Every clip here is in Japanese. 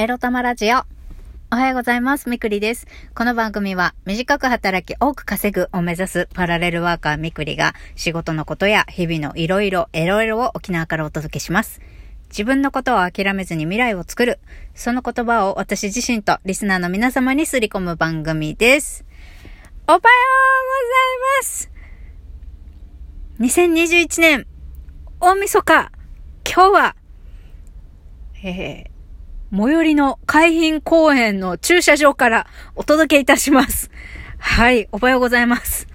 エロ玉ラジオ。おはようございます。みくりです。この番組は短く働き多く稼ぐを目指すパラレルワーカーみくりが仕事のことや日々のいろいろエロエロを沖縄からお届けします。自分のことを諦めずに未来を作る。その言葉を私自身とリスナーの皆様にすり込む番組です。おはようございます。2021年大晦日今日は、えー最寄りの海浜公園の駐車場からお届けいたします。はい、おはようございます。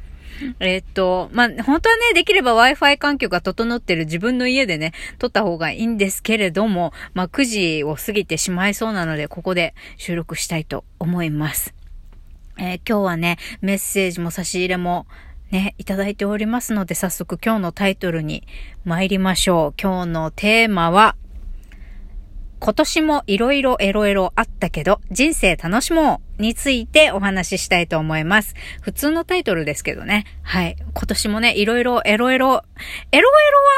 えっと、まあ、本当はね、できれば Wi-Fi 環境が整ってる自分の家でね、撮った方がいいんですけれども、まあ、9時を過ぎてしまいそうなので、ここで収録したいと思います。えー今日はね、メッセージも差し入れもね、いただいておりますので、早速今日のタイトルに参りましょう。今日のテーマは、今年もいろいろエロエロあったけど、人生楽しもうについてお話ししたいと思います。普通のタイトルですけどね。はい。今年もね、いろいろエロエロ、エロエロ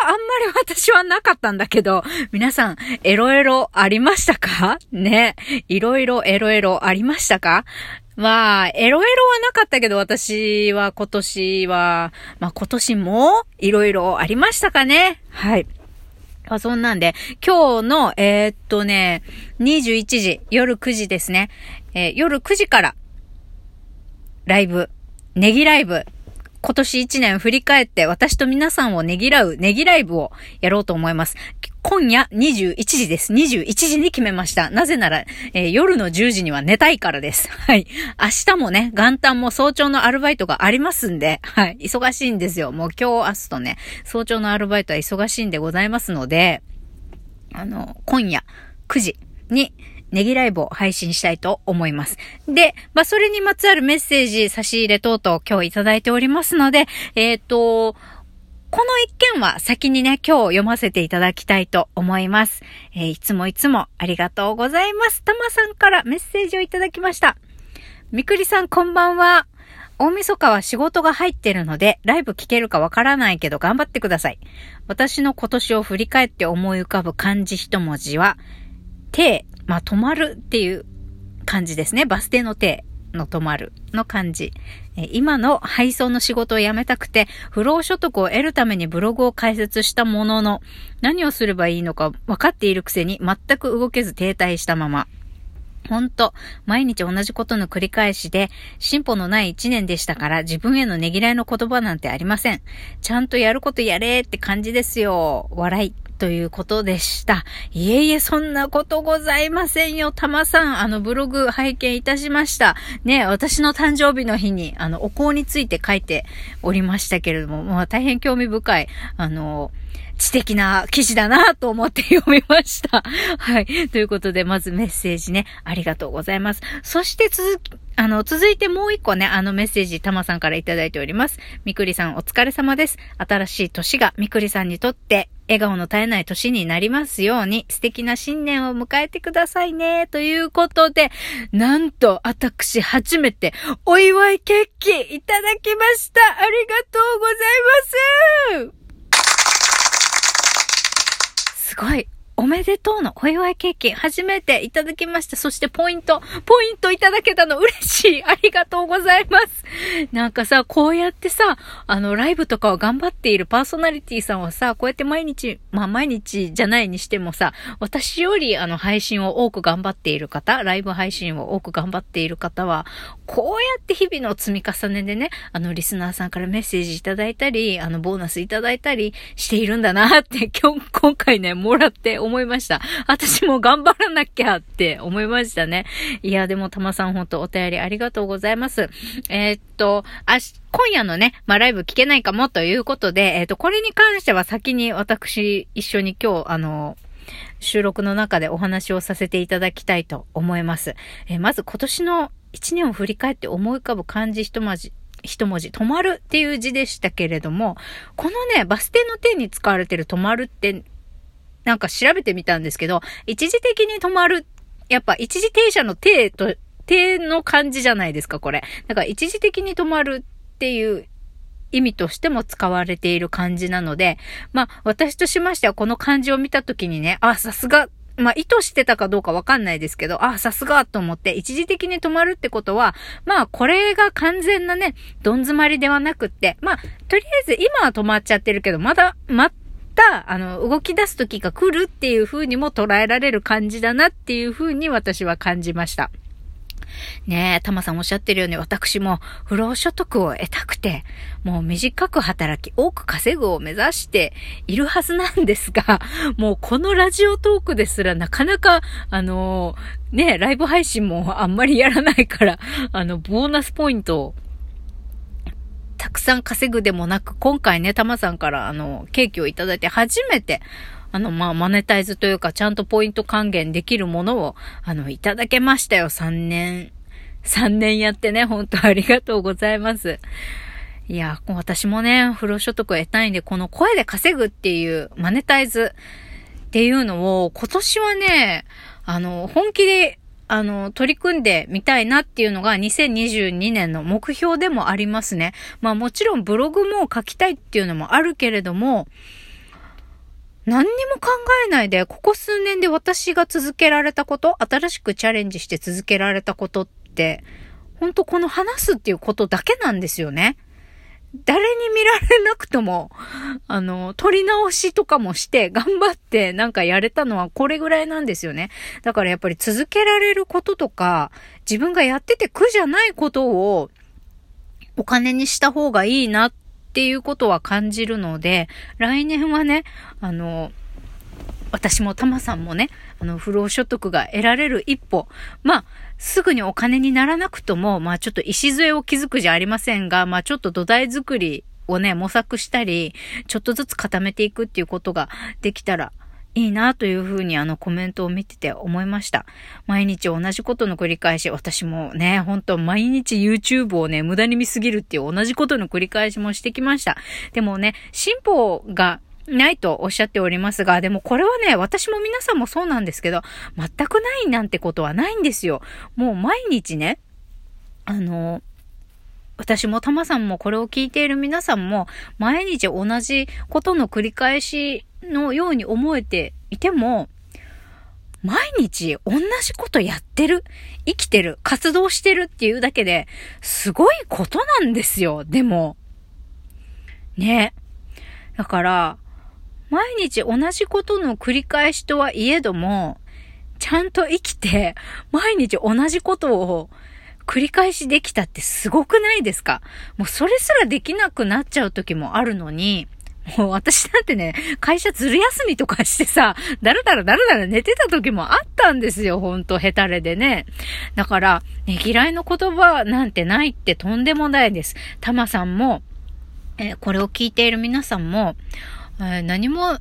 はあんまり私はなかったんだけど、皆さん、エロエロありましたか？ね。いろいろエロエロありましたか？まあ、エロエロはなかったけど、私は今年は、まあ今年もいろいろありましたかね？はい。あ、そんなんで、今日の、えーっとね、21時、夜9時ですね。えー夜9時から、ライブ、ネギライブ、今年1年振り返って私と皆さんをねぎらうネギライブをやろうと思います。今夜21時です。21時に決めました。なぜなら、えー夜の10時には寝たいからです。はい。明日もね、元旦も早朝のアルバイトがありますんで、はい。忙しいんですよ。もう今日、明日とね、早朝のアルバイトは忙しいんでございますので、あの、今夜9時にネギライブを配信したいと思います。で、まあ、それにまつわるメッセージ、差し入れ等々今日いただいておりますので、えっ、と、この一件は先にね、今日読ませていただきたいと思います。えーいつもいつもありがとうございます。たまさんからメッセージをいただきました。みくりさんこんばんは。大晦日は仕事が入ってるので、ライブ聞けるかわからないけど頑張ってください。私の今年を振り返って思い浮かぶ漢字一文字は、停、まあ、止まるっていう漢字ですね。バス停の停の止まるの漢字。今の配送の仕事を辞めたくて、不労所得を得るためにブログを開設したものの、何をすればいいのか分かっているくせに全く動けず停滞したまま。ほんと、毎日同じことの繰り返しで、進歩のない一年でしたから、自分へのねぎらいの言葉なんてありません。ちゃんとやることやれって感じですよ。笑い。ということでした。いえいえ、そんなことございませんよ。たまさん、あの、ブログ拝見いたしました。ね、私の誕生日の日に、あの、お香について書いておりましたけれども、まあ、大変興味深い、あの、知的な記事だなと思って読みました。はい。ということで、まずメッセージね、ありがとうございます。そして続き、あの、続いてもう一個ね、あのメッセージ、たまさんからいただいております。みくりさんお疲れ様です。新しい年がみくりさんにとって、笑顔の絶えない年になりますように、素敵な新年を迎えてくださいね。ということで、なんと、私、初めて、お祝いケーキいただきました。ありがとうございます。すごい。おめでとうのお祝いケーキ、初めていただきました。そしてポイント、ポイントいただけたの嬉しい。ありがとうございます。なんかさ、こうやってさ、あの、ライブとかを頑張っているパーソナリティさんはさ、こうやって毎日、まあ毎日じゃないにしてもさ、私よりあの、配信を多く頑張っている方、ライブ配信を多く頑張っている方は、こうやって日々の積み重ねでね、あの、リスナーさんからメッセージいただいたり、あの、ボーナスいただいたりしているんだなって、今日、今回ね、もらって思いました。私も頑張らなきゃって思いましたね。いや、でも、たまさんほんとお便りありがとうございます。えーっと、あし、今夜のね、まあ、ライブ聞けないかもということで、えーっと、これに関しては先に私、一緒に今日、あの、収録の中でお話をさせていただきたいと思います。えーまず今年の一年を振り返って思い浮かぶ漢字一文字、一文字、止まるっていう字でしたけれども、このね、バス停の点に使われてる止まるって、なんか調べてみたんですけど、一時的に止まる、やっぱ一時停車の停と、停の漢字じゃないですか、これ。だから一時的に止まるっていう意味としても使われている漢字なので、まあ、私としましてはこの漢字を見たときにね、あ、さすが、まあ、意図してたかどうかわかんないですけど、あ、さすがと思って、一時的に止まるってことは、まあ、これが完全なね、どん詰まりではなくって、まあ、とりあえず今は止まっちゃってるけど、まだ、ま、あの、動き出す時が来るっていう風にも捉えられる感じだなっていう風に私は感じました。ねえ、たまさんおっしゃってるように私も不労所得を得たくて、もう短く働き多く稼ぐを目指しているはずなんですが、もうこのラジオトークですらなかなか、あのー、ねライブ配信もあんまりやらないから、あの、ボーナスポイントをたくさん稼ぐでもなく、今回ね、たまさんからあの、ケーキをいただいて初めて、あの、まあ、マネタイズというか、ちゃんとポイント還元できるものを、あの、いただけましたよ。3年、3年やってね、本当ありがとうございます。いや、私もね、不労所得を得たいんで、この声で稼ぐっていうマネタイズっていうのを、今年はね、あの、本気で、あの、取り組んでみたいなっていうのが2022年の目標でもありますね。まあもちろんブログも書きたいっていうのもあるけれども、何にも考えないで、ここ数年で私が続けられたこと、新しくチャレンジして続けられたことって、ほんとこの話すっていうことだけなんですよね。誰に見られなくとも、あの、取り直しとかもして、頑張ってなんかやれたのはこれぐらいなんですよね。だからやっぱり続けられることとか、自分がやってて苦じゃないことを、お金にした方がいいなっていうことは感じるので、来年はね、あの、私もタマさんもね、あの、不労所得が得られる一歩。まあ、すぐにお金にならなくとも、まあちょっと礎を築くじゃありませんが、まあちょっと土台作りをね、模索したり、ちょっとずつ固めていくっていうことができたらいいなというふうにあのコメントを見てて思いました。毎日同じことの繰り返し、私もね、本当毎日 YouTube をね、無駄に見すぎるっていう同じことの繰り返しもしてきました。でもね、進歩がないとおっしゃっておりますが、でもこれはね、私も皆さんもそうなんですけど、全くないなんてことはないんですよ。もう毎日ね、あの、私もタマさんもこれを聞いている皆さんも毎日同じことの繰り返しのように思えていても、毎日同じことやってる、生きてる、活動してるっていうだけで、すごいことなんですよ、でも。ね。だから、毎日同じことの繰り返しとはいえども、ちゃんと生きて、毎日同じことを繰り返しできたってすごくないですか？もうそれすらできなくなっちゃう時もあるのに、もう私なんてね、会社ずる休みとかしてさ、だらだらだらだら寝てた時もあったんですよ、ほんと、ヘタレでね。だから、ねぎらいの言葉なんてないってとんでもないです。タマさんも、えー、これを聞いている皆さんも、何も、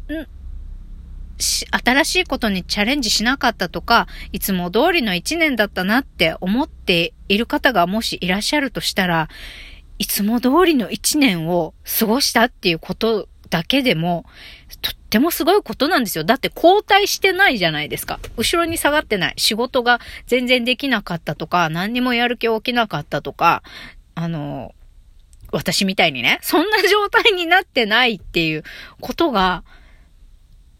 新しいことにチャレンジしなかったとか、いつも通りの一年だったなって思っている方がもしいらっしゃるとしたら、いつも通りの一年を過ごしたっていうことだけでも、とってもすごいことなんですよ。だって交代してないじゃないですか。後ろに下がってない。仕事が全然できなかったとか、何にもやる気起きなかったとか、あの、私みたいにね、そんな状態になってないっていうことが、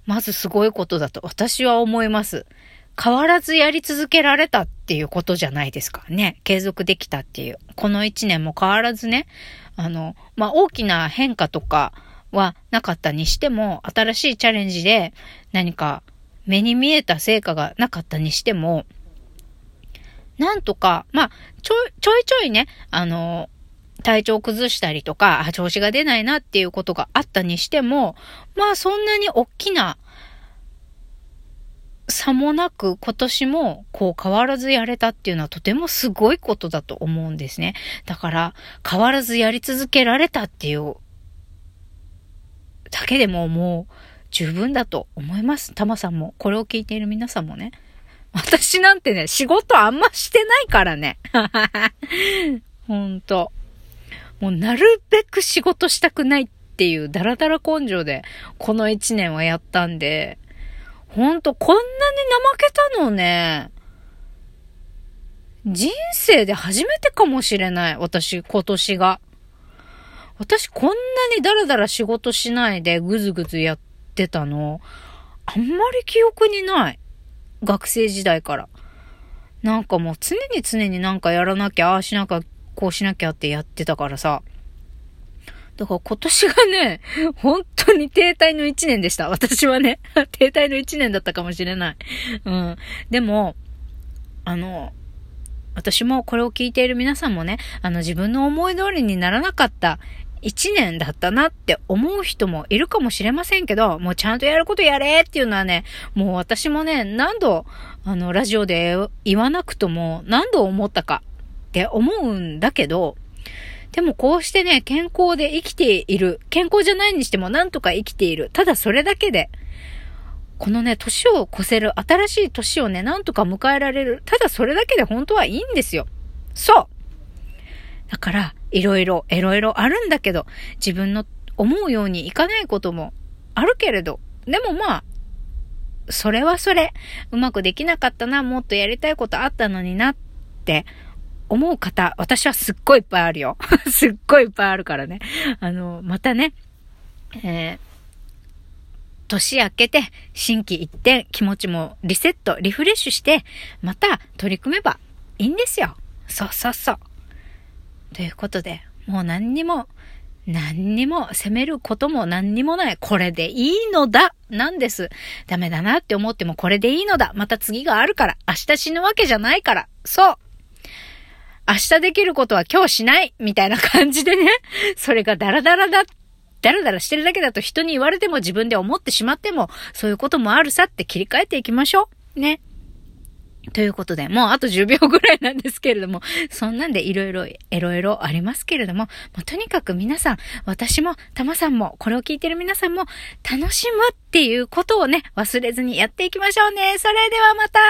まずすごいことだと私は思います。変わらずやり続けられたっていうことじゃないですかね。継続できたっていう。この一年も変わらずね、あの、まあ、大きな変化とか、はなかったにしても、新しいチャレンジで何か目に見えた成果がなかったにしても、なんとか、まあ、ちょい、ちょいちょいね、あの、体調崩したりとか、調子が出ないなっていうことがあったにしても、まあそんなに大きな差もなく今年もこう変わらずやれたっていうのはとてもすごいことだと思うんですね。だから変わらずやり続けられたっていうだけでももう十分だと思います。タマさんも、これを聞いている皆さんもね。私なんてね、仕事あんましてないからね。ほんと。もうなるべく仕事したくないっていうダラダラ根性で、この一年はやったんで、ほんとこんなに怠けたのね、人生で初めてかもしれない。私、今年が。私こんなにダラダラ仕事しないでぐずぐずやってたの、あんまり記憶にない。学生時代から。なんかもう常に常になんかやらなきゃ、ああしなきゃ、こうしなきゃってやってたからさ。だから今年がね、本当に停滞の一年でした。私はね、停滞の一年だったかもしれない。うん。でも、あの、私もこれを聞いている皆さんもね、あの自分の思い通りにならなかった一年だったなって思う人もいるかもしれませんけど、もうちゃんとやることやれっていうのはね、もう私もね、何度、あの、ラジオで言わなくとも何度思ったかって思うんだけど、でもこうしてね、健康で生きている。健康じゃないにしてもなんとか生きている。ただそれだけで、このね、年を越せる、新しい年をね、なんとか迎えられる。ただそれだけで本当はいいんですよ。そうだから、いろいろ、いろいろあるんだけど、自分の思うようにいかないこともあるけれど、でもまあ、それはそれ、うまくできなかったな、もっとやりたいことあったのになって思う方、私はすっごいいっぱいあるよ。すっごいいっぱいあるからね。あの、またね、えー、年明けて、心機一転、気持ちもリセット、リフレッシュして、また取り組めばいいんですよ。そうそうそう。ということで、もう何にも、何にも責めることも何にもない。これでいいのだなんです。ダメだなって思ってもこれでいいのだ。また次があるから。明日死ぬわけじゃないから。そう。明日できることは今日しないみたいな感じでね。それがダラダラだダラダラしてるだけだと人に言われても自分で思ってしまっても、そういうこともあるさって切り替えていきましょう。ね。ということで、もうあと10秒ぐらいなんですけれども、そんなんでいろいろ、いろいろありますけれども、もうとにかく皆さん、私も、たまさんも、これを聞いてる皆さんも、楽しむっていうことをね、忘れずにやっていきましょうね。それではまた